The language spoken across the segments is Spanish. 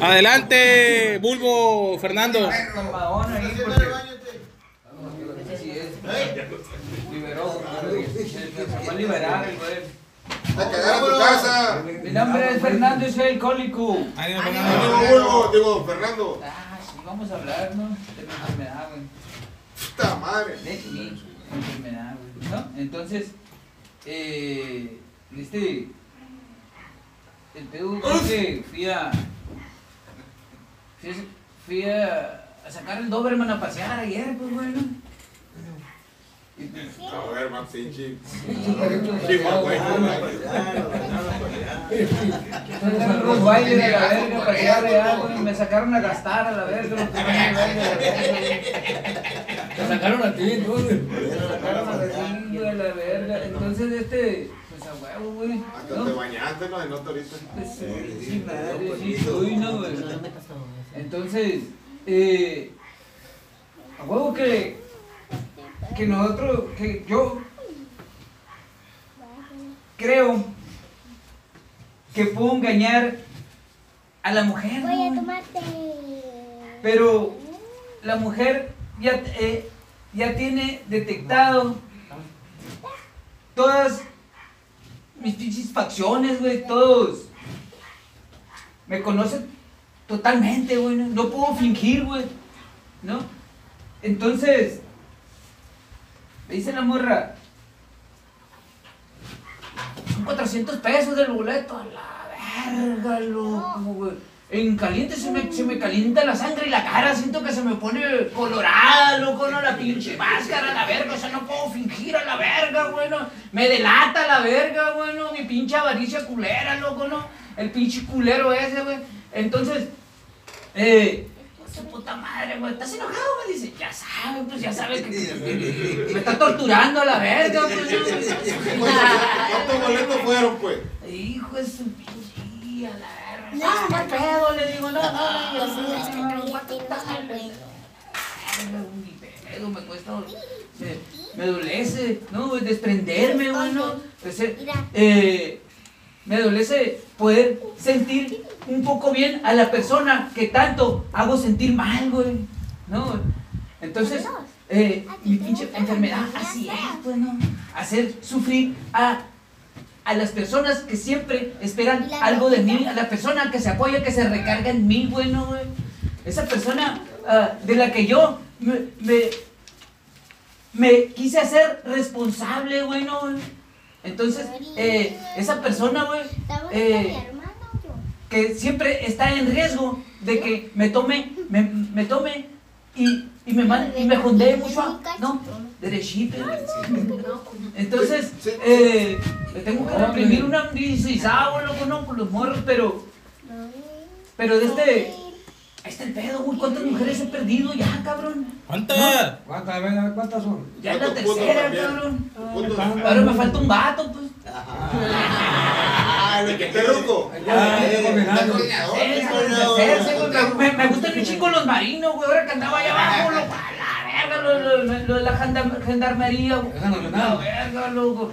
Adelante, Bulbo Fernando. A cagar a tu casa. Mi nombre es Fernando y soy alcohólico. Digo, Fernando. Bulbo, digo, Fernando. Ah, sí, vamos a hablar, ¿no? De mi enfermedad, güey. Puta madre. De mi enfermedad, güey. ¿No? Entonces, eh, este. El pedo que fui a. Fui a, fui a, a sacar el Doberman a pasear ayer, pues, bueno. Pues, más bailes de la verga, para allá, allá, güey, me sacaron a gastar a la verga, Te sacaron a ti, ¿no? güey. Me sacaron a la verga. Entonces, este, pues a huevo, güey. Hasta te ¿no? bañaste, ¿no? De nota ahorita. Pues, sí, madre, sí, soy, ¿no, güey? Entonces, eh, a huevo que, que nosotros, que yo creo que puedo engañar a la mujer. Voy a tomarte. Pero la mujer ya, eh, ya tiene detectado todas mis pinches facciones, güey, todos. Me conocen totalmente, güey. No, puedo fingir, güey. ¿No? Entonces, me dice la morra, son 400 pesos del boleto. A la verga, loco, güey. En caliente se me, se me calienta la sangre y la cara. Siento que se me pone colorada, loco, no la pinche máscara, la verga. O sea, no puedo fingir a la verga, bueno. Me delata la verga, bueno. Mi pinche avaricia culera, loco, ¿no? El pinche culero ese, güey. Entonces, eh, su puta madre, güey, ¿estás enojado? Me dice, ya sabe, pues ya sabe que, que- me está torturando a la verga, pues. ¿no? ¿Cuántos boletos fueron, pues? Hijo de su pinche, a la verga. Ah, no hay pedo, le digo, no, no, no, no, no, me cuesta, me, me adolece, ¿no? Desprenderme, güey, ¿no? Entonces, eh, me adolece poder sentir un poco bien a la persona que tanto hago sentir mal, güey, ¿no? Entonces, eh, mi pinche enfermedad así es, pues, ¿no? Hacer sufrir a, a las personas que siempre esperan algo de mí, a la persona que se apoya, que se recarga en mí, bueno, güey. Esa persona ah, de la que yo me, me, me quise hacer responsable, güey, ¿no? Entonces, eh, esa persona, güey, eh, con mi hermano, yo. que siempre está en riesgo de que me tome, me, me tome y, y me mande, y me jondee mucho, a- ¿no? Derechito. Entonces, eh, le tengo que reprimir una 16 loco, ¿no? Por los morros, pero, pero de este, ahí está el pedo, güey, ¿cuántas mujeres he perdido ya, cabrón? ¿Cuántas? ¿Cuántas, a ver, ¿cuántas son? Ya es la ¿Cuántos putos tercera, cabrón. Ahora me falta un vato, pues. Combinando. Hacerse, güey, Me, me gustan un chico los marinos, güey. Ahora que andaba allá abajo, loco. Verga, lo, lo- lo- lo de la gendarmería. La verga, loco.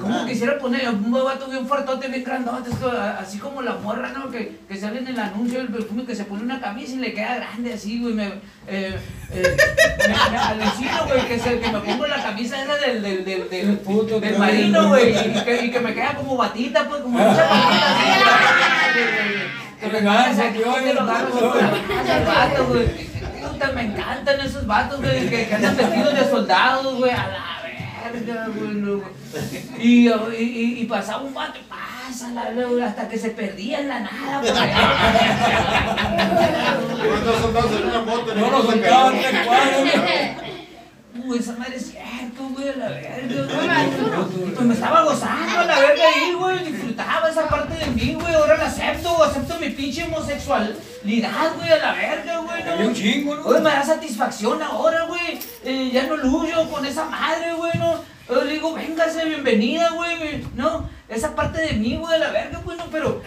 ¿Cómo quisiera poner un vato bien fuertote, bien grandote? Así como la morra, ¿no? Que, que sale en el anuncio del perfume que se pone una camisa y le queda grande así, güey. Me, eh, eh, me, me alucino, güey, que, se- que me pongo la camisa esa del, del, del, del, El puto del que- marino, güey. Y, que, y que me queda como batita, pues, como mucha batita así. Que me te lo agarras tío. Me encantan esos vatos, güey, que, que andan vestidos de soldados, güey, a la verga, güey. no. Y, y, y, y pasaba un vato, pásala, güey, hasta que se perdía en la nada, güey. ¿Cuántos soldados en una moto? No. Uy, esa madre es cierto, güey, a la verga, güey. Pues me estaba gozando a la verga ahí, güey. Disfrutaba esa parte de mí, güey. Ahora la acepto, acepto mi pinche homosexualidad, güey, a la verga, güey. Un ¿no? chingo, ¿no? Oye, me da satisfacción ahora, güey. Eh, ya no luyo con esa madre, güey, ¿no? Yo le digo, véngase, bienvenida, güey, ¿no? Esa parte de mí, güey, a la verga, güey, ¿no? Pero,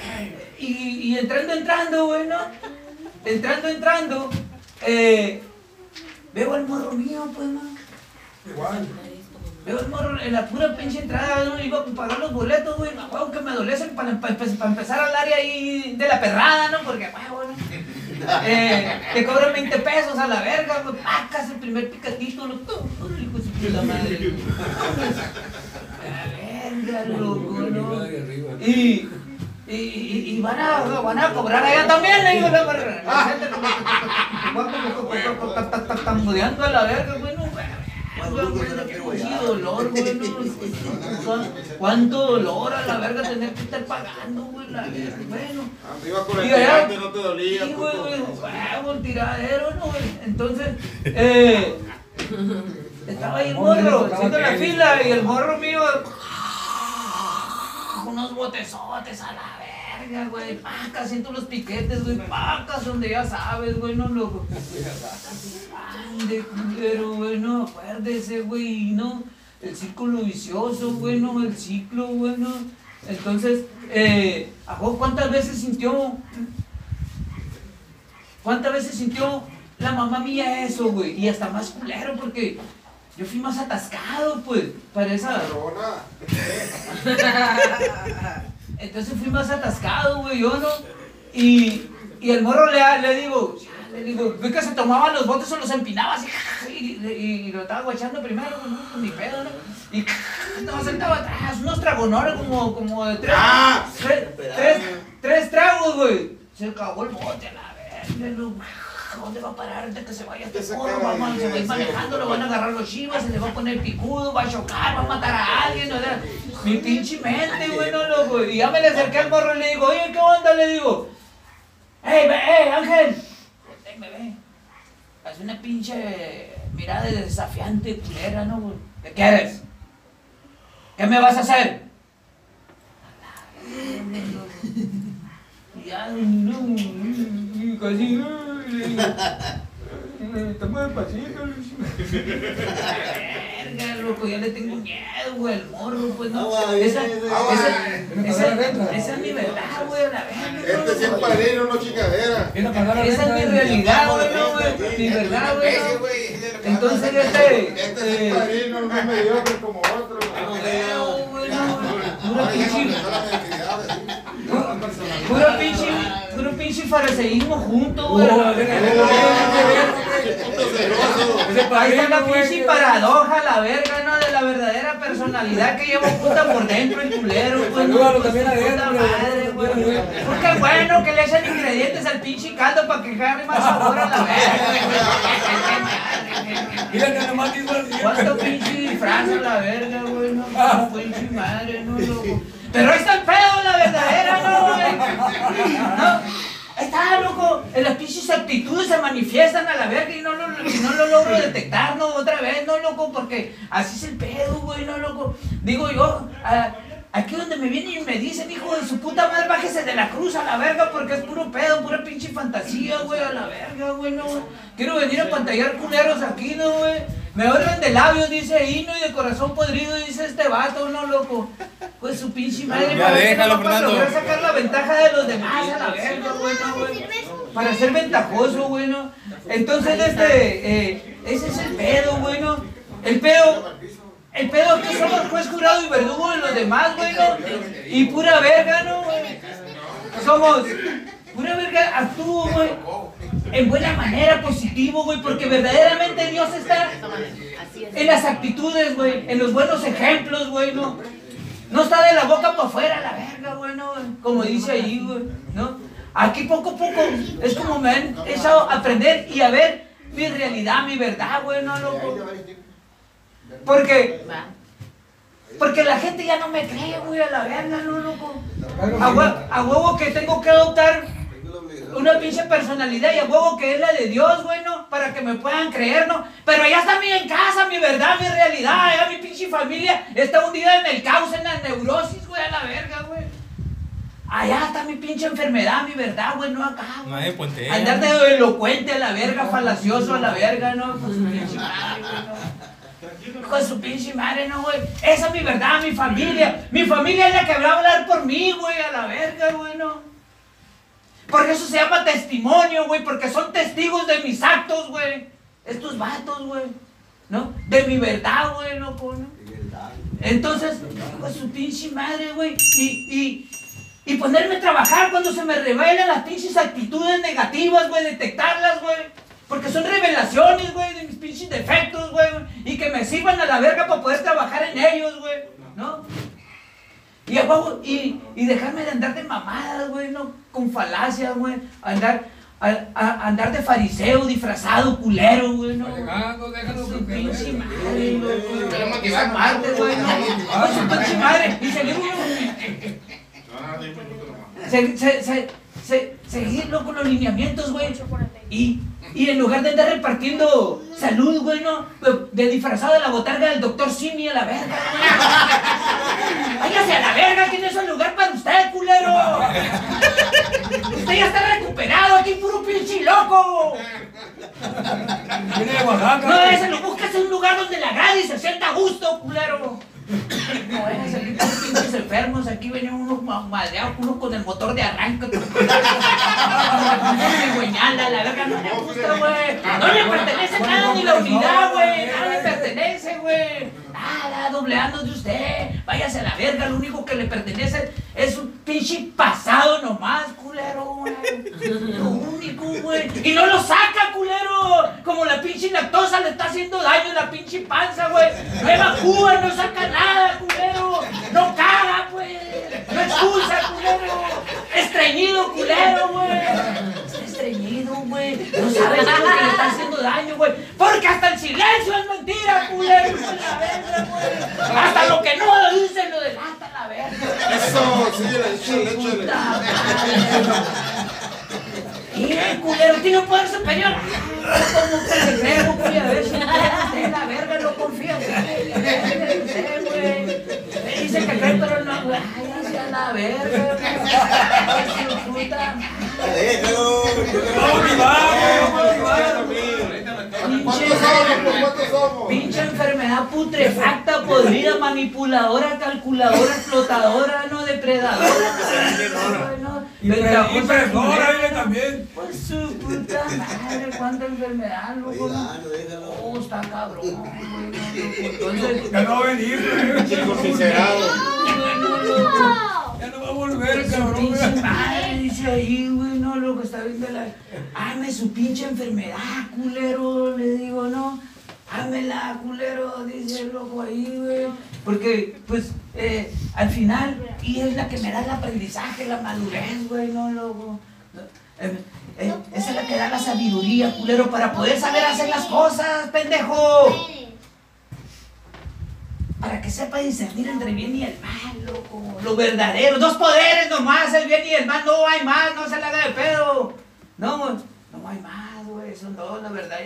y, y entrando, entrando, güey, ¿no? Entrando, entrando, eh, veo al morro mío, pues, ¿no? Igual. Veo el morro en la pura pinche entrada, ¿no? Iba a pagar los boletos, güey. A huevo que me adolecen para, para, para empezar al área ahí de la perrada, ¿no? Porque, a huevo, ¿no? Eh, te cobran 20 pesos a la verga, güey. Pacas el primer picatito, ¿no? ¡Pum! Hijo de puta madre. A la verga, loco, ¿no? Y, y, y, y van, a, van a cobrar allá también, le digo, la. La gente tambudeando a la verga, güey, no, güey. Qué dolor, güey. no. ¿Cuánto dolor a la verga tener que estar pagando, güey? La verga, bueno. Arriba con el Y allá- tirante no te dolía, Sí, güey, güey, huevo, el tiradero, ¿no, güey? Entonces, eh, estaba ahí el morro, haciendo la fila, y el morro mío, unos botezotes a la verga, güey, pacas, siento los piquetes, güey, pacas, donde ya sabes, güey, no, loco. Ande, culero, güey, no, acuérdese, güey, no, el círculo vicioso, güey, no, el ciclo, güey, no. Entonces, eh, ¿a vos cuántas veces sintió ¿Cuántas veces sintió la mamá mía eso, güey? Y hasta más culero, porque yo fui más atascado, pues, para esa... Entonces fui más atascado, güey, yo, ¿no? Y, y el morro le, le digo, le digo, ve que se tomaban los botes o los empinaba así, y, y lo estaba guachando primero, ¿no? Con mi pedo, ¿no? Y estaba sentado atrás, unos tragonores como, como de tres, Ah. tres, tres, tres tragos, güey. Se acabó el bote a la verga, ¿no? ¿A ¿Dónde va a parar antes que se vaya este Vamos, de- se va a ir manejando, lo van a agarrar los chivas, se le va a poner picudo, va a chocar, va a matar a alguien, o sea, mi pinche mente, güey, no, loco. Y ya me le acerqué al morro y le digo, oye, ¿qué onda? Le digo, hey, ve, hey, Ángel, Voltea y me ve. Hace una pinche mirada de desafiante, culera, ¿no, güey? ¿Qué quieres? ¿Qué me vas a hacer? Y ya, no, casi, estamos despacito. Verga, loco, ya le tengo miedo, güey, al morro, pues, no. Agua, Esa, viene. esa, esa, esa es mi verdad, güey, a la verga. Este sí es padrino, no chingadera. Esa es mi realidad, güey, no, güey, mi verdad, güey, no. Entonces, este, Este eh, es padrino, no es mediocre como otro. Creo, güey, no, ya pinche, puro pinche, pinche fariseísmo junto, güey. Oh, Ahí está la pinche paradoja, la verga, ¿no? De la verdadera personalidad que lleva puta por dentro el culero, güey. Pues, también madre, güey. Porque bueno que le echan ingredientes al pinche caldo para que agarre más sabor a la verga. Mira que nomás. ¿Cuánto pinche la verga, güey? No, pinche madre, no, loco. Pero ahí está el pedo, la verdadera, ¿no, güey? No. Ahí está, loco. En las pinches actitudes se manifiestan a la verga y no lo, y no lo logro detectar, ¿no? Otra vez, ¿no, loco? Porque así es el pedo, güey, ¿no, loco? Digo yo, a- aquí donde me vienen y me dicen, hijo de su puta madre, bájese de la cruz a la verga porque es puro pedo, pura pinche fantasía, güey, a la verga, güey, no. Quiero venir a pantallar culeros aquí, ¿no, güey? Me orden de labios, dice ahí, ¿no? Y de corazón podrido, dice este vato, ¿no, loco? Pues su pinche madre. Ya ¿para qué déjalo, para Fernando. lograr sacar la ventaja de los demás a la verga, güey, no, güey. Para ser ventajoso, güey, ¿no? Entonces, este, eh, ese es el pedo, güey, ¿no? El pedo, el pedo es que somos juez, jurado y verdugo de los demás, güey, ¿no? Y pura verga, ¿no? Somos pura verga, actúo, güey. En buena manera, positivo, güey, porque verdaderamente Dios está en las actitudes, güey, en los buenos ejemplos, güey, ¿no? No está de la boca para afuera la verga, güey, ¿no? Como dice ahí, güey, ¿no? Aquí poco a poco es como me han hecho aprender y a ver mi realidad, mi verdad, güey, ¿no, loco? Porque, porque la gente ya no me cree, güey, a la verga, ¿no, loco? A, a huevo que tengo que adoptar una pinche personalidad y a huevo que es la de Dios, güey, ¿no? Para que me puedan creer, ¿no? Pero allá está mi en casa, mi verdad, mi realidad, allá mi pinche familia está hundida en el caos, en la neurosis, güey, a la verga, güey. Allá está mi pinche enfermedad, mi verdad, güey, no acá, güey. Andar de elocuente a la verga, falacioso a la verga, ¿no? Con su pinche madre, güey, ¿no? Con su pinche madre, ¿no, güey? Esa es mi verdad, mi familia. Mi familia es la que va a hablar por mí, güey, a la verga, güey, ¿no? Porque eso se llama testimonio, güey, porque son testigos de mis actos, güey. Estos vatos, güey, ¿no? De mi verdad, güey, ¿no? ¿no? Entonces, de su pinche madre, güey. Y, y, y ponerme a trabajar cuando se me revelan las pinches actitudes negativas, güey, detectarlas, güey. Porque son revelaciones, güey, de mis pinches defectos, güey. Y que me sirvan a la verga para poder trabajar en ellos, güey. ¿No? Y, y, y dejarme de andar de mamadas, güey, ¿no? Con falacias, güey. Andar, a, a- andar de fariseo, disfrazado, culero, güey, ¿no? Llegando, déjalo que pinche madre, Esa motivar, parte, güey, ¿no? Ah, Su pinche madre. Y seguir uno. Ah. Se, se, se, se, seguir, loco, los lineamientos, güey. Y, y en lugar de andar repartiendo salud, güey, ¿no? De, de disfrazado de la botarga del doctor Simi a la verga, güey. Váyase a la verga, que no es lugar para usted, culero. Usted ya está recuperado, aquí puro pinche loco. Viene de Oaxaca. No, ese lo buscas en un lugar donde le agrade y se sienta a gusto, culero. No a salir con pinches enfermos, aquí venían unos ma- madreados, unos con el motor de arranque. La verga no le gusta, güey. No le pertenece nada ni la unidad, güey. Nada le pertenece, güey. Nada, dobleando de usted. Váyase a la verga, lo único que le pertenece es un pinche pasado nomás, culero, güey. Lo único, güey. Y no lo saca, culero. Como la pinche lactosa le está haciendo daño a la pinche panza, güey. No evacúa, no saca nada, culero. No caga, güey. No expulsa, culero. Estreñido, culero, güey. Güey. No sabe qué es lo que le está haciendo daño, güey. Porque hasta el silencio es mentira, culero. hijo de la verga, güey. Hasta lo que no dice lo delata la verga. Eso, sí, la. Y el culero tiene un poder superior. Como que le creo, güey, a ver si usted la verga no confía. güey. Dice que cree, pero no, güey. Ay, a la verga, güey. Puta Déjalo. ¿Cuántos somos? ¿Cuántos somos? Pinche enfermedad putrefacta, podrida, manipuladora, calculadora, explotadora, no depredadora. Y presora, viene también. Pues su puta madre, cuánta enfermedad, loco. Oh, está cabrón. Entonces, Ya no va a venir. Ya no va a volver, su cabrón. pinche madre dice ahí, güey, no, lo que está viendo la. Ame su pinche enfermedad, culero, le digo, no. Ámela, culero, dice el loco ahí, güey. Porque, pues, eh, al final, y es la que me da el aprendizaje, la madurez, güey, no, loco. Eh, eh, esa es la que da la sabiduría, culero, para poder saber hacer las cosas, pendejo. Que sepa discernir entre el bien y el mal, loco. Lo verdadero. Dos poderes nomás, el bien y el mal. No hay más, no se la haga de pedo. No, güey, no hay más, güey. Son dos, la verdad,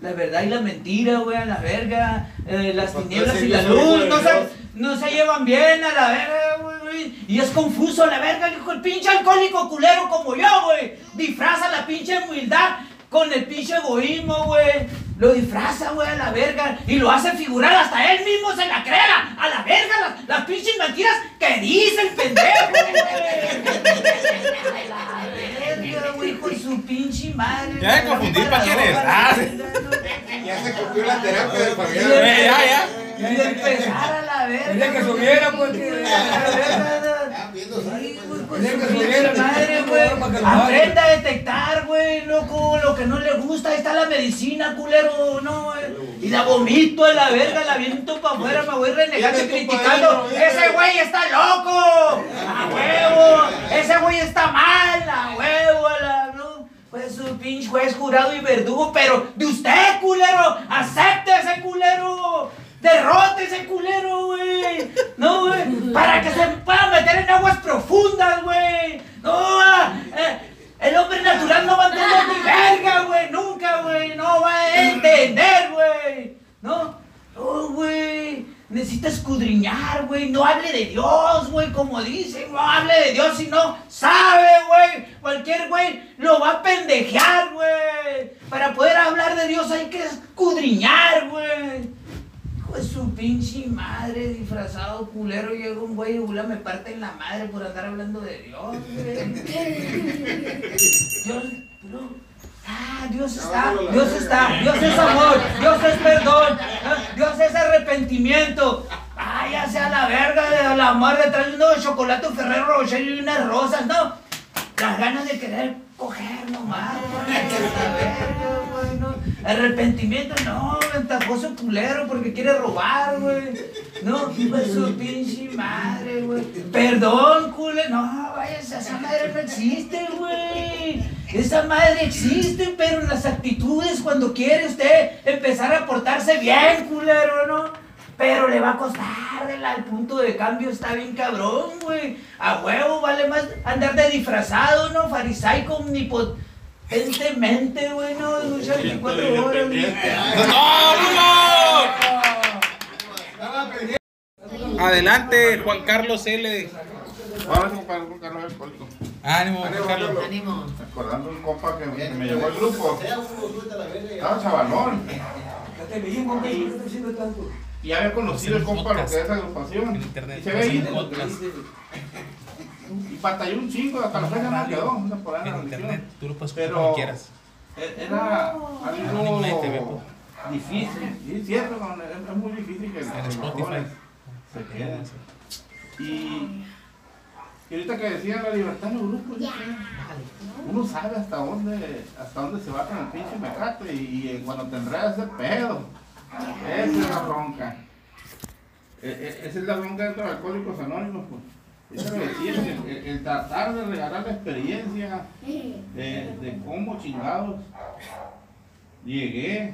la verdad y la mentira, güey, a la verga. Eh, las tinieblas y la luz. No se, no se llevan bien a la verga, güey. Y es confuso a la verga, hijo, el pinche alcohólico culero como yo, güey. Disfraza la pinche humildad con el pinche egoísmo, güey. Lo disfraza, güey, a la verga. Y lo hace figurar, hasta él mismo se la crea. A la verga, las, las pinches mentiras que dice el pendejo, güey. A la verga, güey, hijo de su pinche madre. Ya me confundí, ¿pa' quién es? Ah. Ya se cumplió la terapia de Fabián. ya, ya. Y empezar a la verga. Quería que subiera, pues, pues, Quería que su subiera, pinche madre, para güey. que lo haga. Aprenda a detectar, güey, loco, lo que no le gusta. Ahí está la medicina, culero, no, güey. Y la vomito a la verga, la viento para afuera, me voy renegando y criticando. Ese güey está loco, a huevo. Ese güey está mal, a huevo, a la, no. Pues su pinche juez jurado y verdugo, pero de usted, culero, acepte ese culero. Derrote ese culero, güey. No, güey. Para que se pueda meter en aguas profundas, güey. No, ah, eh, el hombre natural no va a entender ni verga, güey. Nunca, güey. No va a entender, güey. No, no, güey. Necesita escudriñar, güey. No hable de Dios, güey, como dicen. No hable de Dios si no sabe, güey. Cualquier güey lo va a pendejear, güey. Para poder hablar de Dios hay que escudriñar, güey. Hijo de su pinche madre, disfrazado culero, llega un güey y bula, me parte en la madre por andar hablando de Dios, güey. Dios, no. Ah, Dios está, Dios está, Dios es amor, Dios es perdón, Dios es arrepentimiento. Váyase a la verga de la madre, trae unos chocolates Ferrero Rocher y unas rosas, ¿no? Las ganas de querer coger nomás, güey, no. Arrepentimiento, no, ventajoso culero porque quiere robar, güey. No, su pinche madre, güey. Perdón, culero, no, váyase, esa madre no existe, güey. Esa madre existe, pero las actitudes cuando quiere usted empezar a portarse bien, culero, ¿no? Pero le va a costar, el, el punto de cambio está bien cabrón, güey. A huevo vale más andar de disfrazado, ¿no? Farisaico omnipotentemente, güey, ¿no? Luchar 24 horas. güey. Adelante, Juan Carlos L. Compadre, Juan Carlos Alcohólico. Ánimo, Juan Carlos. Recordando un compa que, que me llevó al grupo. Estaba chavalón. Y había conocido el compa lo que es esa agrupación. En internet. Y se había ido. Podcast. Y batalló un chingo, hasta la fecha no quedó. Una por ahí en internet. Tú lo puedes Pero como quieras. e- era ve, algo pues. difícil. Y es cierto, es, muy difícil que En los Spotify. se queden. Y, y ahorita que decían la libertad en los grupos, uno sabe hasta dónde, hasta dónde se va con el pinche mecate y, y cuando te enredas ese pedo. Esa es la bronca. E- e- esa es la bronca de Alcohólicos Anónimos, pues. Eso lo decía, el, el- tratar de regalar la experiencia de, de cómo chingados llegué,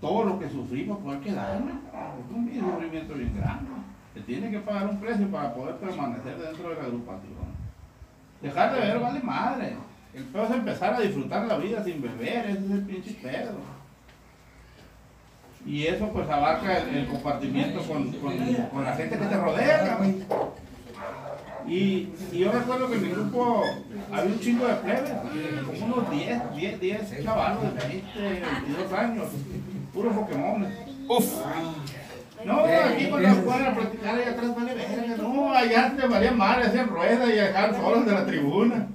todo lo que sufrí para poder quedarme, es un sufrimiento bien grande. Se tiene que pagar un precio para poder permanecer dentro de la agrupación. Dejar de beber vale madre. El peor es empezar a disfrutar la vida sin beber, ese es el pinche pedo. Y eso pues abarca el, el compartimiento con, con- con la gente que te rodea, cabrón. Y, y yo recuerdo que en mi grupo había un chingo de plebes, como unos 10, 10, 10 chavalos de 20, 22 años, puros Pokémon. Uf. No, aquí cuando fueran a platicar allá atrás vale verga, no, allá te valía madre, hacían ruedas y dejaban solos de la tribuna.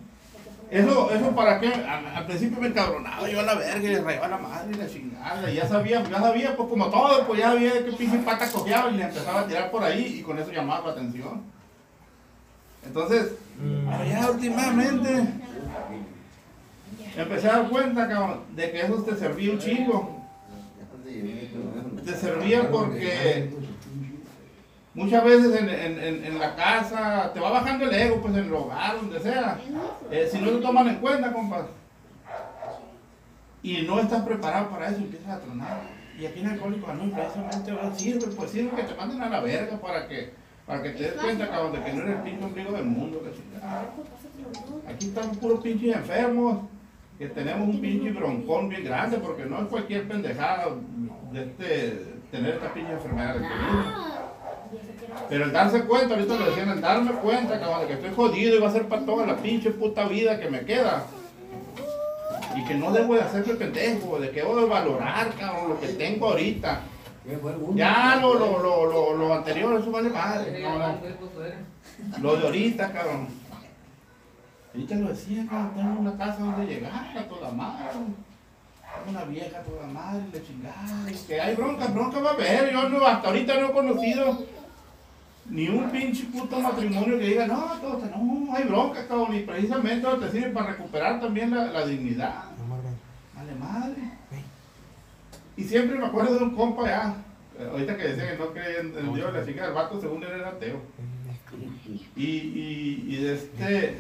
Eso, eso para qué, al, al principio me encabronaba yo a la verga y le rayaba la madre y la chingada, y ya sabía, ya sabía, pues como todo, pues ya sabía de qué pinche pata cojeaba y le empezaba a tirar por ahí y con eso llamaba la atención. Entonces, pero ya últimamente empecé a dar cuenta, cabrón, de que eso te servía un chingo. Te servía porque muchas veces en, en- en- en la casa te va bajando el ego, pues en el hogar, donde sea. Eh, si no te toman en cuenta, compa. Y no estás preparado para eso, empiezas a tronar. Y aquí en Alcohólico no, precisamente ahora sirve, pues sirve que te manden a la verga para que, para que te des cuenta, cabrón, de que no eres el pinche ombligo del mundo, la chingada. Aquí estamos puros pinches enfermos, que tenemos un pinche broncón bien grande, porque no es cualquier pendejada de este, tener esta pinche enfermedad de Pero el darse cuenta, ahorita lo decían, el darme cuenta, cabrón, de que estoy jodido y va a ser para toda la pinche puta vida que me queda. Y que no debo de hacerme pendejo, de que debo de valorar, cabrón, lo que tengo ahorita. Ya lo, lo, lo, lo, lo anterior, eso vale madre. No, no. Lo de ahorita, cabrón. Ahorita lo decía, cabrón, tengo una casa donde llegar, a toda madre. Una vieja toda madre, le chingada. y Que hay bronca, bronca va a haber. Yo no, hasta ahorita no he conocido ni un pinche puto matrimonio que diga, no, todo está, no, hay bronca, cabrón. Y precisamente eso te sirve para recuperar también la, la dignidad. Vale madre. Y siempre me acuerdo de un compa ya, eh, ahorita que decía que no creía en, en Dios, la chica del vato según él era ateo. Y, y, y de este,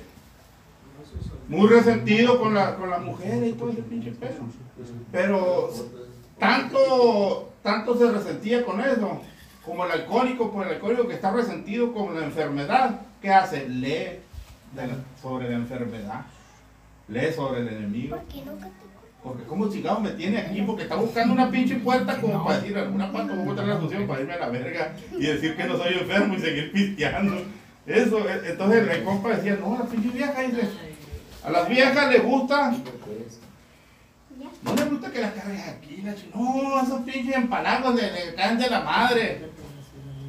muy resentido con la, con la mujer y todo ese pinche pedo. Pero tanto, tanto se resentía con eso, como el alcohólico, pues el alcohólico que está resentido con la enfermedad, ¿qué hace? Lee de la- sobre la enfermedad, lee sobre el enemigo. Porque como chingado me tiene aquí, porque está buscando una pinche puerta como para decir alguna pata, voy a la solución para irme a la verga y decir que no soy enfermo y seguir pisteando. Eso, e- entonces el compa decía, no, la pinche vieja dice, a las viejas les gusta, no les gusta que las cargues aquí, la no, esos pinches empalados le, le caen de la madre.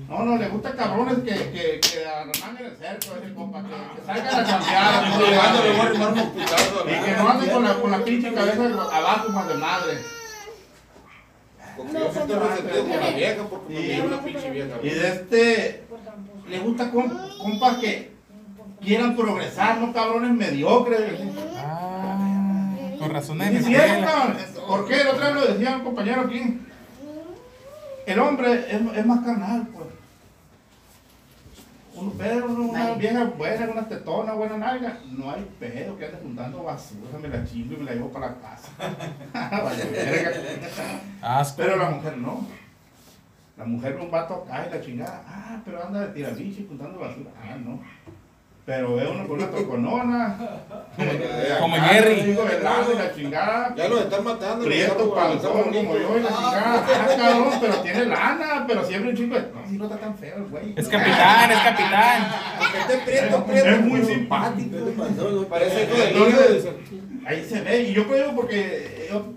No, no, le gusta cabrones que, que, que armanguen el cerco, ese compa, que, que salgan a cambiar. Le. Y que no anden con la, con la pinche cabeza abajo más de madre. Porque yo sí estoy resentido con la vieja porque me Y- dio una pinche vieja. Y de este, le gusta com- compas que quieran progresar, no cabrones mediocres. Con razón de. ¿Por qué? El otro día lo decía un compañero aquí. El hombre es, es más carnal, pues. Un pedo, una vieja buena, una tetona, buena nalga. No hay pedo que ande juntando basura, me la chingo y me la llevo para la casa. Verga. Pero la mujer no. La mujer un vato acá y la chingada. Ah, pero anda de tirabiche juntando basura. Ah, no. Pero ve uno con una toconona. Como acá, Jerry. La chingada. Ya los están matando. Prieto, panzón, como yo y la chingada. Ah, cabrón, pero tiene lana, pero siempre un chico de. No, si no está tan feo el güey. Es capitán, es capitán. Esté prieto, prieto. Es muy simpático. Parece de Entonces, niño. Ahí se ve, y yo creo porque yo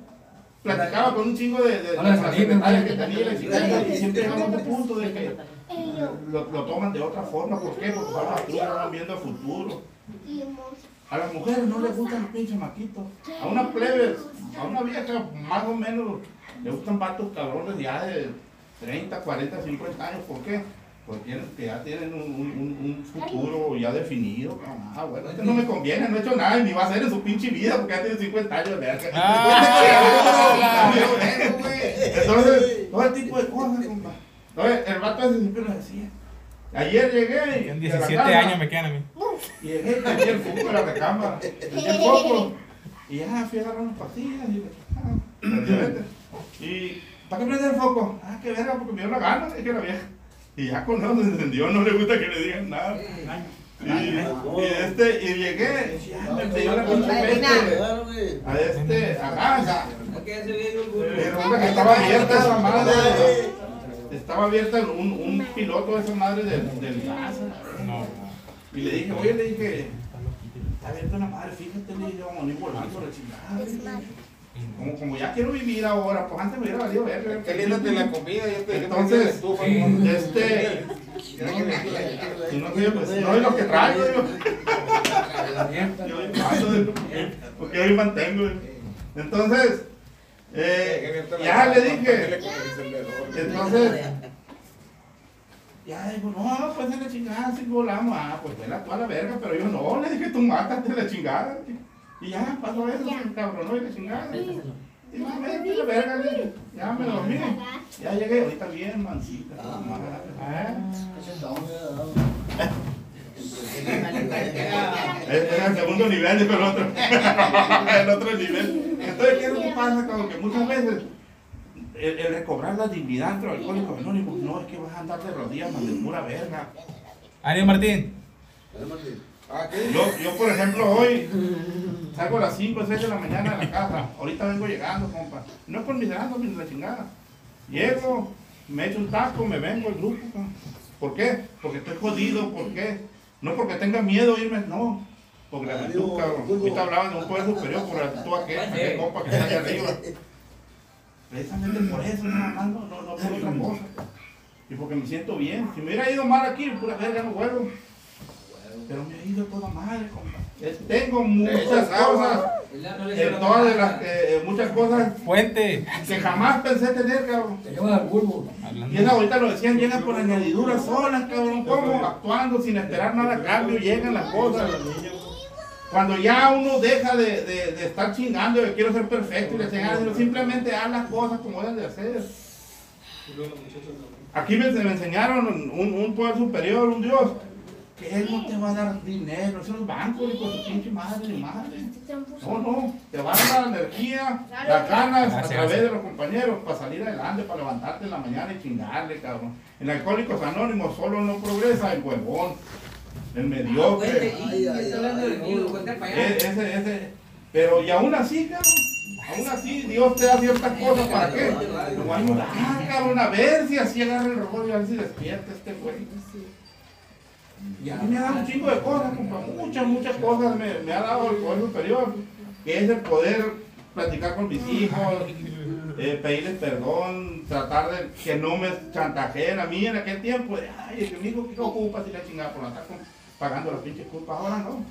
platicaba con un chingo de, de, que tenía la chingada, y siempre llegamos a un punto de que lo, lo toman de otra forma. ¿Por qué? Porque van a van viendo el futuro. A las mujeres no les gustan los pinches maquitos. A una plebe, a una vieja más o menos, le gustan vatos cabrones ya de 30, 40, 50 años. ¿Por qué? Porque ya tienen un, un- un futuro ya definido. Ah, bueno, este no me conviene, no he hecho nada, ni va a hacer en su pinche vida porque ya tiene 50 años de verga. Ah, Entonces, todo el tipo de cosas, compa. Entonces, el vato ese siempre lo decía. Ayer llegué y En de la 17 cama, años me quedan a mí. y llegué, prendí el foco de la recámara, el foco, y ya fui a agarrar unas pastillas, y ah. Y, ¿para qué prendí el foco? Ah, qué verga, porque me dio la gana, dije la vieja. Y ya con eso se encendió, no le gusta que le digan nada. Y, y este, y llegué, y ya me pidió la pinche peste. A este, a gas. Y resulta que estaba abierta esa madre. Estaba abierta un, un piloto de esa madre del, del gas. No. Y le dije, oye, le dije, está abierta una madre, fíjate, le dije, vamos a ir volando la chingada. Como, como ya quiero vivir ahora, pues antes me hubiera valido verga. Qué linda te la comida. Ya te Entonces, tú, este, y no sé, pues, no es lo que traigo, yo. Yo hoy paso de- porque hoy mantengo. Entonces, eh, ya le dije, entonces, ya digo, no, pues en la chingada, si volamos, ah, pues vela tú a la verga, pero yo no, le dije, tú mátate la chingada. Y ya pasó eso, se encabronó y la chingada. Y más vete la verga, le dije, ya me dormí. Ya. Llegué, ahorita bien, mansita. Ah, Es el segundo nivel, dijo el otro. el otro nivel. Entonces, ¿qué es lo que pasa? Como que muchas veces el, el recobrar la dignidad entre los alcohólicos anónimos, no es que vas a andar de rodillas, más de pura verga. Ánimo Martín. Ah, ¿qué? Yo, yo, por ejemplo, hoy salgo a las 5 o 6 de la mañana de la casa. Ahorita vengo llegando, compa. No es por miserando ni la chingada. Llego, me echo un taco, me vengo al grupo. ¿Por qué? Porque estoy jodido. ¿Por qué? No porque tenga miedo irme, no. Porque la actitud, cabrón. Ahorita hablaban de un poder superior por la actitud aquel, aquel compa que está allá arriba. Precisamente por eso, nada más, no, no, no por otra cosa. Y porque me siento bien. Si me hubiera ido mal aquí, pura verga, no vuelvo. Pero me ha ido toda madre, compa. Tengo muchas cosas, eh, todas de las que, eh, muchas cosas Fuente. que jamás pensé tener, cabrón. Te llevas al bulbo. Y es ahorita lo decían, llegan por añadiduras solas, cabrón, ¿cómo? Actuando sin esperar nada a cambio, llegan las cosas. Cuando ya uno deja de, de, de estar chingando de que quiero ser perfecto y le sino simplemente haz las cosas como deben de hacer. Aquí me, me enseñaron un, un poder superior, un Dios, que Él no te va a dar dinero, eso es banco, ni con su pinche madre madre. No, no, te va a dar la energía, las ganas a través de los compañeros para salir adelante, para levantarte en la mañana y chingarle, cabrón. En Alcohólicos Anónimos solo no progresa el huevón, el mediocre. E- ese, ese, pero y aún así, cabrón, aún así Dios te da ciertas cosas para qué. Lo va a ayudar, cabrón, a ver si así agarra el robot y a ver si despierta este güey. Y a mí me ha dado un chingo de cosas, compa, muchas, muchas cosas me, me ha dado el poder superior, que es el poder platicar con mis hijos, eh, pedirles perdón, tratar de que no me chantajeen a mí en aquel tiempo. Ay, el que mi hijo que ocupa si la chingada por andar con pagando las pinches culpas. Ahora no.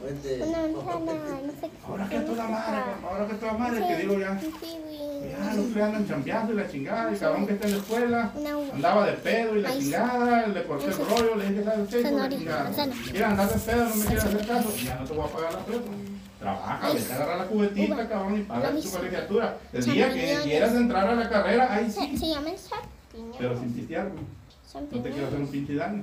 Ahora que toda madre, ahora que toda madre, que digo ya. Ya los que andan chambeando y la chingada, el cabrón que está en la escuela, andaba de pedo y la chingada, le corté el rollo, le dije, ¿sabes de la chingada. Andar de pedo, no me quieres hacer caso, ya no te voy a pagar la prepa. Trabaja, vete a agarrar la cubetita, cabrón, y paga tu colegiatura. El día que quieras entrar a la carrera, ahí sí, Se llama champiñón. pero sin pistear. No te quiero hacer un pinche daño.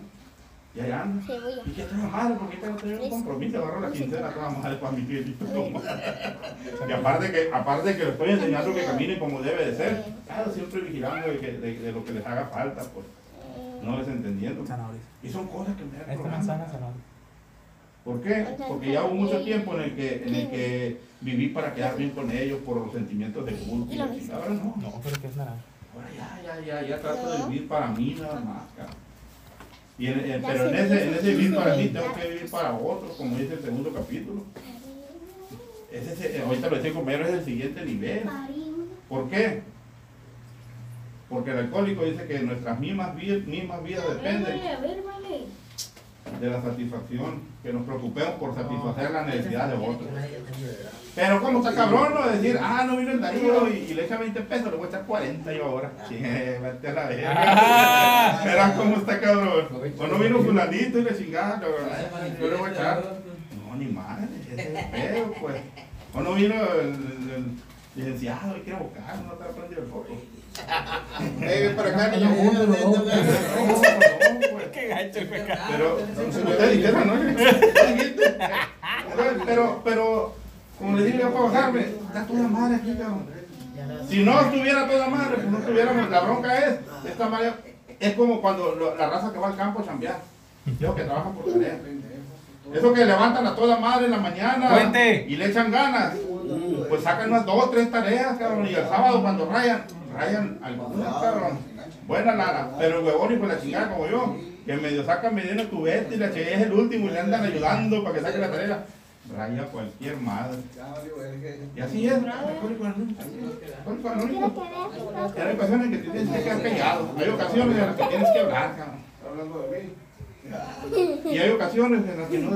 Y ahí anda. Cebolla. Y que toda madre, porque tengo que tener un compromiso, agarro la quincena toda madre para mi clientito. Y aparte que, aparte que le estoy enseñando que caminen como debe de ser, claro, siempre vigilando de, que- de- de lo que les haga falta, pues, no desentendiendo. Zanahorias. Y son cosas que me dan Esta manzana, zanahoria. ¿Por qué? Porque ya hubo mucho tiempo en el que, en el que viví para quedar bien con ellos por los sentimientos de culpa. Ahora no. No, pero que es naranja. Ahora ya, ya, ya, ya trato de vivir para mí nada más, cabrón. Y en- en- pero en ese, en ese vivir para mí tengo que vivir para otros, como dice el segundo capítulo. Ese, es el- ahorita lo decía compañero, es el siguiente nivel. ¿Por qué? Porque el alcohólico dice que nuestras mismas vidas, mismas vidas dependen de la satisfacción, que nos preocupemos por satisfacer la necesidad de otros. Pero como está cabrón, ¿no? Decir, ah, no vino el Darío y, y le echa 20 pesos, le voy a echar 40 yo ahora. Sí, vete a la verga. Ah. Verás cómo está cabrón. O no vino fulanito y le chingada, cabrón. Yo le voy a echar. No, ni madre, ese es el pedo, pues. O no vino el, el- el licenciado y quiere buscar, no te ha prendido el foco. Eh, ven para acá, niño. No, no. Qué gacho, me cago. Pero, dijiste. Pero, pero, como le digo yo para bajarme, está toda madre aquí, cabrón. Si no estuviera toda madre, pues no estuviéramos. La bronca es, esta madre, es como cuando lo- la raza que va al campo a chambear. Yo que trabajan por tarea. Eso que levantan a toda madre en la mañana Cuente. y le echan ganas. Pues sacan unas dos, tres tareas, cabrón. Y el sábado cuando rayan, rayan algunas, cabrón. Buena lana. Pero el huevón y con la chingada como yo, que medio sacan medio cubete y la chegué es el último y le andan ayudando para que saque la tarea. Raya cualquier madre. Y así es, alcohólico anónimo. Alcohólico anónimo. Hay ocasiones en que tienes que quedar callado. Hay ocasiones en las que tienes que hablar, cabrón. Hablando de mí. Y hay ocasiones en las que no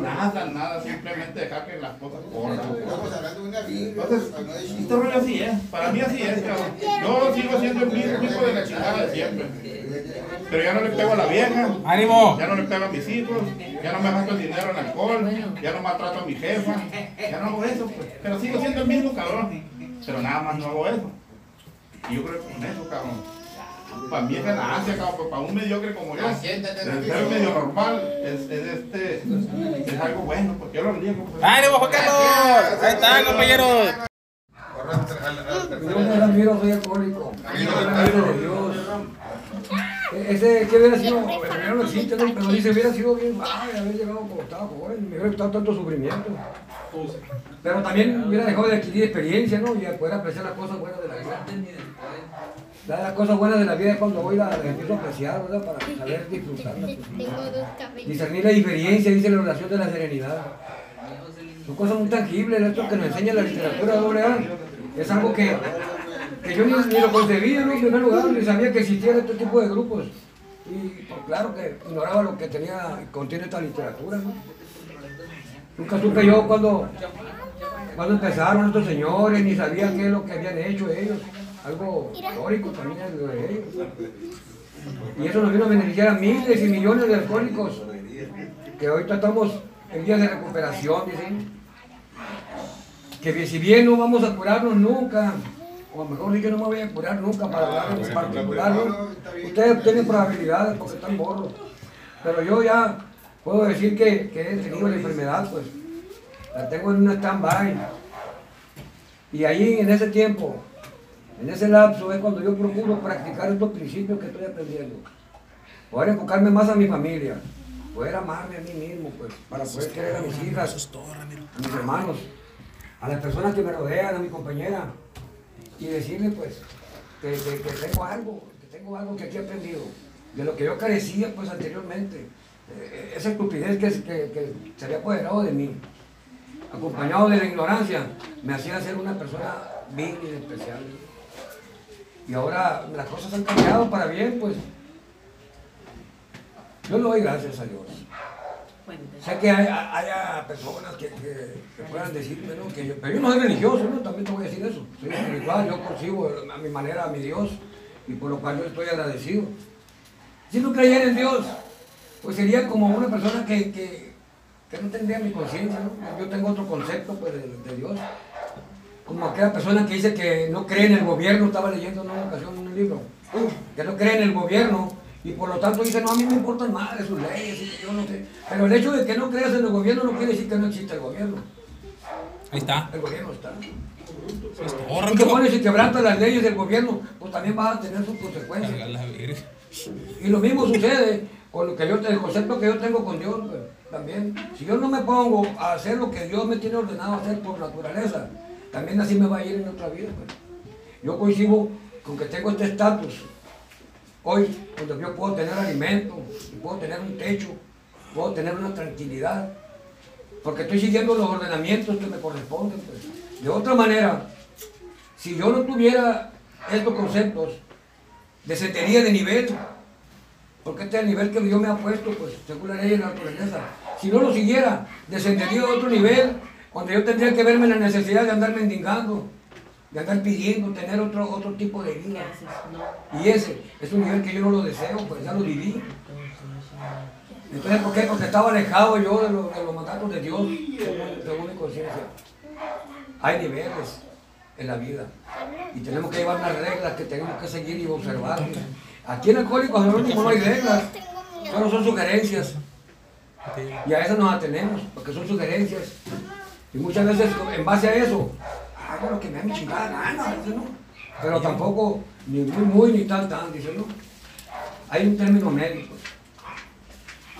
nada, nada, simplemente dejar que las cosas corran. Estamos hablando de una vida. Entonces, este rollo así es, para mí así es, cabrón. Yo sigo siendo el mismo hijo de la chingada de siempre. Pero ya no le pego a la vieja, ¡Ánimo! ya no le pego a mis hijos, ya no me gasto el dinero en alcohol, ya no maltrato a mi jefa, ya no hago eso, pues. Pero sigo siendo el mismo cabrón. Pero nada más no hago eso. Y yo creo que con eso, cabrón. Para mí es ganancia, cabrón, para un mediocre como yo, ser medio normal es, es este, es algo bueno, porque yo lo pues. ¡Ánimo, Juan Carlos! Ahí está, compañeros. Yo me Ramiro, soy alcohólico. Ramiro, Ramiro de Dios. E- Ese que hubiera sido, no existe, ¿no? pero dice, hubiera sido bien mal haber llegado como estaba joven, me hubiera evitado tanto sufrimiento. Pero también hubiera dejado de adquirir experiencia, ¿no? Y de poder apreciar las cosas buenas de la vida. La- Las cosas buenas de la vida es cuando voy las las empiezo a apreciar, ¿verdad? Para saber disfrutarlas. Tengo dos cabellos. Discernir la diferencia, dice la oración de la serenidad. Son cosas muy tangibles, esto que nos enseña la literatura doble A. Es algo que yo ni, ni lo concebía ¿no? en primer lugar, ni sabía que existían este tipo de grupos. Y pues, claro que ignoraba lo que tenía, contiene esta literatura. Nunca supe yo cuando, cuando empezaron estos señores, ni sabía qué es lo que habían hecho ellos. Algo histórico también de ellos. Y eso nos vino a beneficiar a miles y millones de alcohólicos que ahorita estamos en vías de recuperación, dicen. Que si bien no vamos a curarnos nunca, o mejor dicho, no me voy a curar nunca para hablar en particular, ¿no? Ustedes tienen probabilidades porque están morros. Pero yo ya puedo decir que, que he tenido la enfermedad, pues. La tengo en una stand-by. Y ahí en ese tiempo, en ese lapso, es cuando yo procuro practicar estos principios que estoy aprendiendo. Poder enfocarme más a mi familia, poder amarme a mí mismo, pues, para poder querer a mis hijas, a mis hermanos, a las personas que me rodean, a mi compañera, y decirle, pues, que, que- tengo algo, que tengo algo que aquí he aprendido, de lo que yo carecía, pues, anteriormente. Eh, esa estupidez que, que, se había apoderado de mí, acompañado de la ignorancia, me hacía ser una persona vil y especial. Y ahora las cosas han cambiado para bien, pues. Yo le doy gracias a Dios. Sé que hay, haya personas que, que, que puedan decirme. Que yo, pero yo no soy religioso, ¿no? También te voy a decir eso. Soy espiritual, yo consigo a mi manera a mi Dios y por lo cual yo estoy agradecido. Si no creyera en Dios, pues sería como una persona que, que, que no tendría mi conciencia, ¿no? Yo tengo otro concepto pues, de Dios. Como aquella persona que dice que no cree en el gobierno, estaba leyendo en una ocasión un libro, que no cree en el gobierno y por lo tanto dice, no, a mí me importan más sus leyes, yo no sé. Pero el hecho de que no creas en el gobierno no quiere decir que no existe el gobierno. Ahí está. El gobierno está. Tú te pones y quebrantas las leyes del gobierno, pues también vas a tener sus consecuencias. Y lo mismo sucede con lo que yo, el concepto que yo tengo con Dios, pues, también. Si yo no me pongo a hacer lo que Dios me tiene ordenado hacer por naturaleza, también así me va a ir en otra vida. pues. Yo coincido con que tengo este estatus hoy, donde yo puedo tener alimento, puedo tener un techo, puedo tener una tranquilidad, porque estoy siguiendo los ordenamientos que me corresponden. pues. De otra manera, si yo no tuviera estos conceptos, descendería de nivel, porque este es el nivel que Dios me ha puesto, pues, según la ley de la naturaleza. Si no lo siguiera, descendería a otro nivel, cuando yo tendría que verme en la necesidad de andar mendigando, de andar pidiendo, tener otro, otro tipo de vida. Y ese es un nivel que yo no lo deseo, pues ya lo viví. Entonces, ¿por qué? Porque estaba alejado yo de, los- de los mandatos de Dios, según, según mi conciencia. Hay niveles en la vida y tenemos que llevar unas reglas que tenemos que seguir y observar. Aquí en Alcohólicos Anónimos no hay reglas, solo son sugerencias. Y a eso nos atenemos, porque son sugerencias. Y muchas veces en base a eso, hago lo que me da mi chingada gana, dice, ¿no? Pero tampoco ni muy muy ni tan tan, dice, ¿no? Hay un término médico.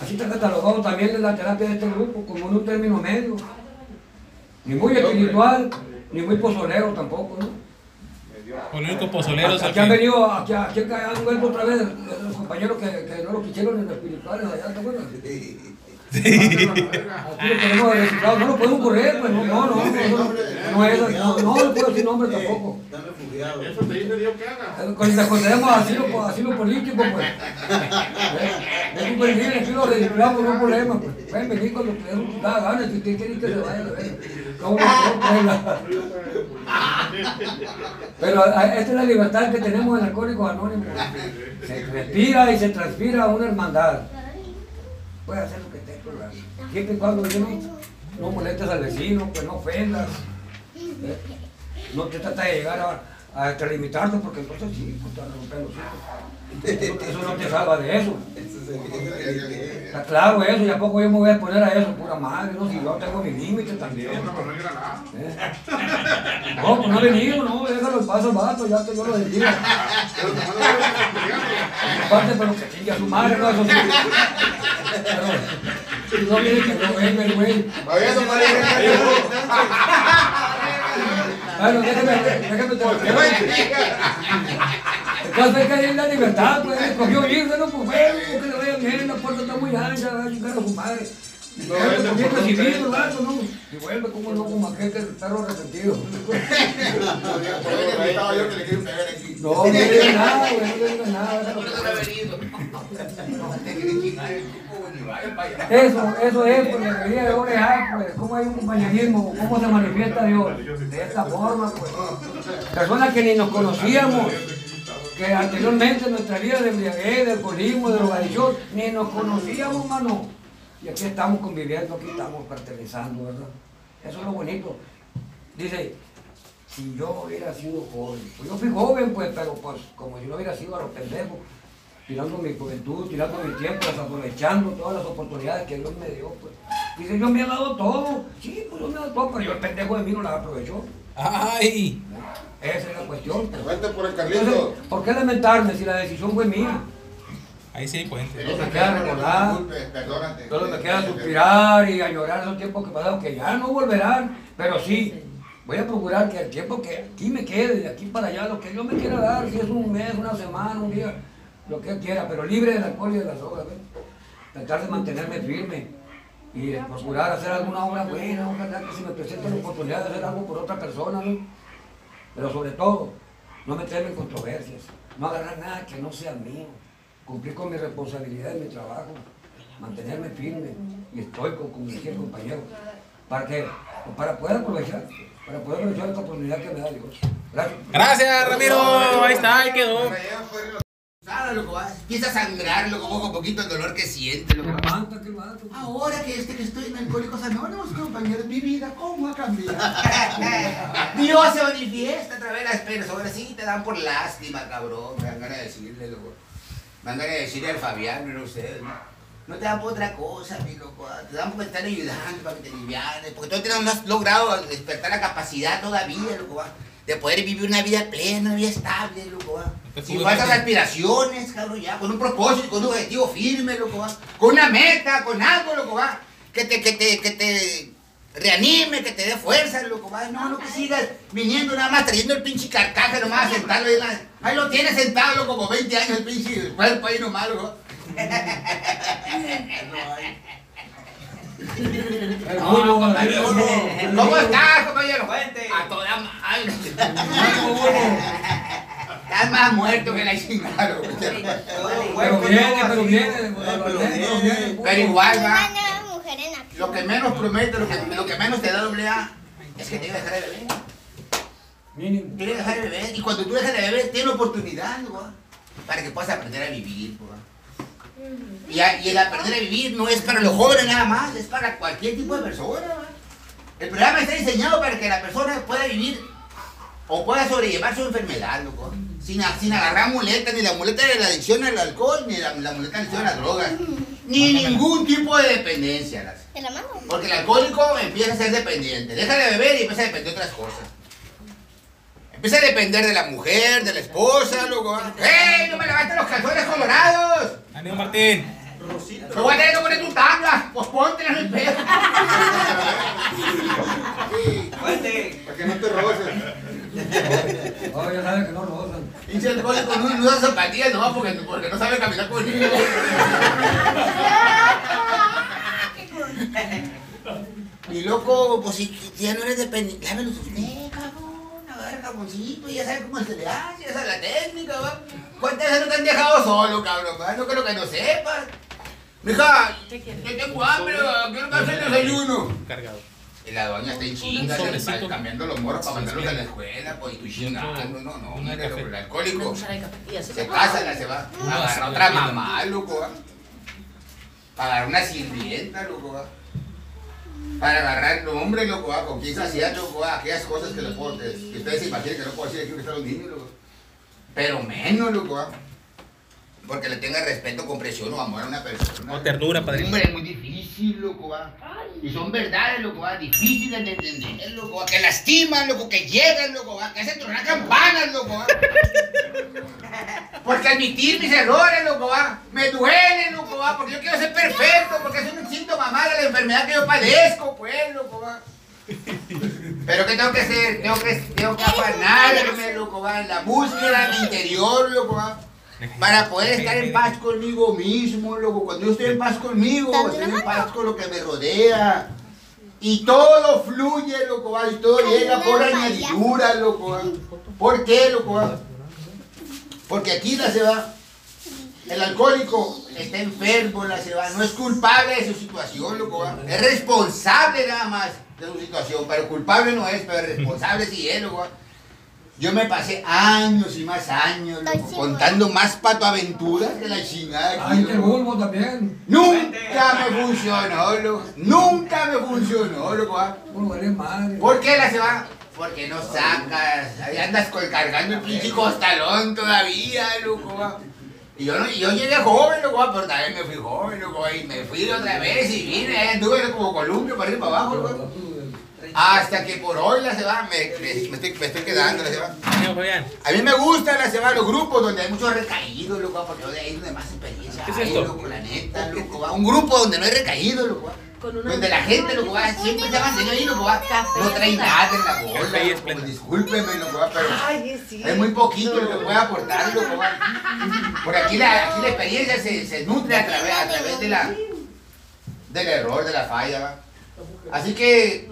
Así está catalogado también en la terapia de este grupo, como en un término medio. Ni muy espiritual, ni muy pozolero tampoco, ¿no? Con el único pozolero es el Aquí han venido, aquí, aquí han vuelto otra vez los compañeros que, que no lo quisieron en los espirituales allá, ¿te acuerdas? Aquí lo tenemos registrado, no lo podemos correr, pues no, no, no, no, no, no, es, no, no le puedo decir nombre tampoco. Están refugiados. Eso te dice Dios que haga. Cuando les concedemos asilo, asilo político, pues. ¿eh? Es un peligro, aquí lo registramos, no hay problema, pues. Pueden venir cuando ustedes da ganas, si ustedes quieren que se vayan a ver. ¿Cómo no? Pero esta es la libertad que tenemos en Alcohólicos Anónimos. Se respira y se transpira una hermandad. Puedes hacer lo que te program. Siempre y cuando yo no, no molestes al vecino, pues no ofendas. ¿Eh? No te trata de llegar a, a extralimitarte porque entonces sí, pues te van a romper los hijos. Eso no te salva de eso. Está claro eso, y a poco yo me voy a poner a eso, pura madre, no, si yo tengo mi límite también. No, pero no granada. ¿eh? No, pues no ha venido, no, déjalo el paso al vato, ya que yo lo te ver Aparte, pero que chingue a su madre, no, eso sí. Pero, no viene que no venga el güey. A tomar el Bueno, déjame, déjame te Entonces hay que darle la libertad, pues, escogió irse, no, pues bueno, que le vaya bien, la puerta está muy ancha, va a chingar a su madre. Y vuelve bien recibido el vato, ¿no? Y vuelve como no, como aquel que el perro le aquí. No, no le digas nada, güey, no le digas nada. déjalo. Eso, eso es, pues, la alegría de orejar, pues, cómo hay un compañerismo, cómo se manifiesta Dios. De esta forma, pues. Personas que ni nos conocíamos, que anteriormente en nuestra vida de embriaguez, de alcoholismo, de drogadicción, ni nos conocíamos, mano. Y aquí estamos conviviendo, aquí estamos perteneciendo, ¿verdad? Eso es lo bonito. Dice, si yo hubiera sido joven, pues yo fui joven, pues, pero pues como si no hubiera sido a los pendejos, tirando mi juventud, tirando mi tiempo, desaprovechando todas las oportunidades que Dios me dio, pues. Dice, yo me he dado todo, sí, pues yo me he dado todo, pero yo el pendejo de mí no las aprovechó. ¡Ay! Esa es la cuestión. pues. Vente por el Carlito. ¿por qué lamentarme si la decisión fue mía? Ahí sí puente. Solo me queda recordar, solo me queda suspirar y añorar esos tiempos que pasaron, que ya no volverán, pero sí, voy a procurar que el tiempo que aquí me quede, de aquí para allá, lo que Dios me quiera dar, si es un mes, una semana, un día, lo que Él quiera, pero libre del alcohol y de las drogas, ¿ves? tratar de mantenerme firme y de procurar hacer alguna obra buena, ojalá que se me presente la oportunidad de hacer algo por otra persona, ¿no? pero sobre todo, no meterme en controversias, no agarrar nada que no sea mío, cumplir con mi responsabilidad en mi trabajo. mantenerme firme y estoico como decía el compañero, para que, para poder aprovechar, para poder aprovechar esta oportunidad que me da Dios. Gracias. Gracias, Ramiro. Ahí está, ahí quedó. Nada, loco, va. Empieza a sangrar, loco, poco a poquito el dolor que siente, loco. va. levanta, que levanta. Ahora que este que estoy en Alcohólicos Anónimos, compañeros, mi vida, ¿cómo ha cambiado? Dios se manifiesta a través de las personas, sí, te dan por lástima, cabrón. Me dan ganas de decirle, loco. Me dan ganas de decirle al Fabián, no ustedes, ¿no? No te dan por otra cosa, mi loco. Te dan porque te están ayudando, para que te livianes. Porque tú no has logrado despertar la capacidad todavía, loco, va, de poder vivir una vida plena, una vida estable, loco, Sin falsas aspiraciones, cabrón, ya, con un propósito, con un objetivo firme, loco, va. Con una meta, con algo, loco, va. Que te, que te, que te reanime, que te dé fuerza, loco, va. No, no que sigas viniendo nada más, trayendo el pinche carcaje nomás, sentarlo ahí, la- ahí lo tienes sentado, loco, como 20 años el pinche cuerpo ahí nomás, loco. Compañero. ¿Cómo estás, compañero? Fuente. A toda madre. Estás más muerto que la chingada. Pero viene, pero viene, pero viene. Pero igual, va. Lo que menos promete, lo que, lo que menos te da doble A, es que te dejar de beber. Mínimo. Tienes que dejar de beber. Y cuando tú dejas de beber, tienes oportunidad, ¿no? Para que puedas aprender a vivir, ¿no? Y, a- y el aprender a vivir no es para los jóvenes nada más, es para cualquier tipo de persona. El programa está diseñado para que la persona pueda vivir o pueda sobrellevar su enfermedad, loco. Sin, agarrar muletas, ni la muleta de la adicción al alcohol, ni la, la muleta de la adicción a las drogas, ni ningún tipo de dependencia. porque el alcohólico empieza a ser dependiente. Deja de beber y empieza a depender de otras cosas. Empieza a depender de la mujer, de la esposa, luego. ¡Ey! ¡No me levantes los calzones colorados! Ánimo, Martín. ¡Me voy a tener que poner tu tanga! ¡Pues póntela en el pedo! Para que no te roces. Oh, ya saben que no rozan. Pinche alcohólico no, no usa zapatillas nomás porque, porque no sabe caminar conmigo. Y loco, pues si ya no eres dependiente, lámelos usted, cabrón. Jaboncito y ya sabe cómo se le hace, ya sabe la técnica, va. ¿Cuántas veces no te han dejado solo, cabrón? va? No creo que no sepas. Mija, yo tengo hambre, va, quiero que hacer el desayuno. Cargado. Y la doña está en chinga, cambiando los morros para mandarlos a la escuela, pues y tú chingando, no, no, pero café. el alcohólico se casa, la se va, agarra otra mamá, loco, va. Para agarrar una sirvienta, loco, va. Para agarrar el hombre, loco, va, con quien se hacía, loco, va, aquellas cosas que, puedo, que, ustedes se imaginen que no puedo decir aquí que están los niños, loco. Pero menos, loco, va. Porque le tenga respeto, comprensión o amor a una persona. O ternura, padrino. Hombre, es muy difícil, loco, va. Y son verdades, loco, va. Difíciles de entender, loco, va. Que lastiman, loco, que llegan, loco, va. Que hacen tronar campanas, loco, va. Porque admitir mis errores, loco, va. Me duele, loco, va. Porque yo quiero ser perfecto. Porque es un síntoma más de la enfermedad que yo padezco, pues, loco, va. Pero ¿qué tengo que hacer? Tengo que, tengo que afanarme, loco, va. En la búsqueda de mi interior, loco, va. Para poder estar en paz conmigo mismo, loco. Cuando yo estoy en paz conmigo, estoy en paz con lo que me rodea. Y todo fluye, loco, va. Y todo llega por añadidura, loco, va. ¿Por qué, loco, va? Porque aquí la se va. El alcohólico está enfermo, la se va. No es culpable de su situación, loco, va. Es responsable nada más de su situación. Pero culpable no es, pero responsable sí es, loco, va. Yo me pasé años y más años, loco, contando más patoaventuras que la chingada aquí, Ay, loco. bulbo también. Nunca me funcionó, loco. Nunca me funcionó, loco. ¿va? Por vale madre. ¿Por qué la se va? Porque no sacas. Ahí andas cargando el pinche costalón todavía, loco. ¿va? Y yo, no, y yo llegué joven, loco, ¿va? pero también me fui joven, loco. Y me fui otra vez y vine, ahí anduve como columpio para arriba y para abajo, loco. Hasta que por hoy la se va, me, me- me estoy, me estoy quedando la se va. Ánimo, Fabián. A mí me gusta la se va, los grupos donde hay muchos recaídos, loco, porque yo de ahí es donde más experiencia ¿Qué es hay, loco, la neta, loco, va. Un grupo donde no hay recaídos, loco, Donde la gente, loco, va, siempre se mantenido ahí, loco, va. No trae nada en la bola, loco, discúlpeme, loco, va, pero Ay, sí. es muy poquito lo que puede aportar, loco, va. Porque aquí la, aquí la experiencia se, se nutre a través, a través de la, del error, de la falla, va. Así que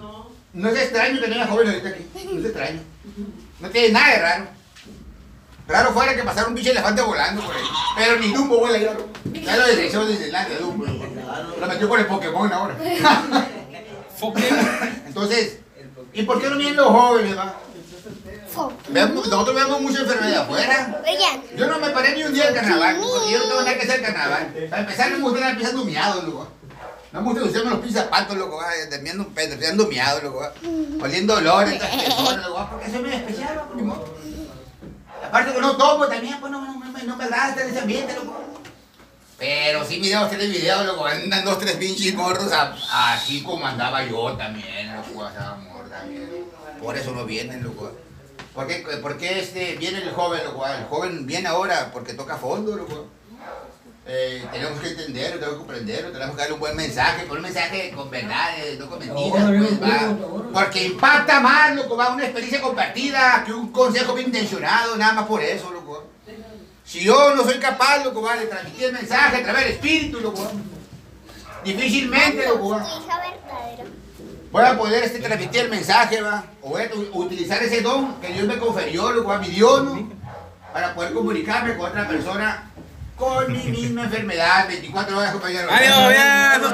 no es extraño tener a jóvenes ahorita aquí, no es extraño. No tiene nada de raro. Raro fuera que pasara un bicho elefante volando por ahí. Pero ni Dumbo vuela ya. Ya lo desechó desde Disneylandia, Dumbo. Lo metió con el Pokémon ahora. Foque. Entonces, ¿y por qué no vienen los jóvenes, va? Nosotros vemos mucha enfermedad afuera. Yo no me paré ni un día al carnaval, porque yo no tengo nada que hacer al carnaval. Para empezar, no me gusta andar pisando miados, loco. No me gusta usarme los pies zapatos, loco, va, terminando pisando miados, loco, va. Oliendo olores, loco, porque soy muy especial, modo. Aparte que no tomo también, pues no, no, no, me- no me agrada estar en ese ambiente, loco. Pero sí videos, tres videos, loco, andan dos, tres pinches morros, así como andaba yo también, loco, estaba amor también. Por eso no vienen, loco. ¿Por qué, por qué este, viene el joven, loco? El joven viene ahora porque toca fondo, loco. Eh, tenemos que entenderlo, tenemos que comprenderlo, tenemos que darle un buen mensaje, pero un mensaje con verdades, no con mentiras, pues, va. Porque impacta más, loco, va, una experiencia compartida que un consejo bien intencionado, nada más por eso, loco. Si yo no soy capaz, loco, va, de transmitir el mensaje a través del espíritu, loco, difícilmente, loco, va voy a poder este, transmitir el mensaje, va, o voy a utilizar ese don que Dios me conferió, loco, a mi Dios, ¿no? para poder comunicarme con otra persona con mi misma enfermedad, 24 horas, compañero. Adiós, ya.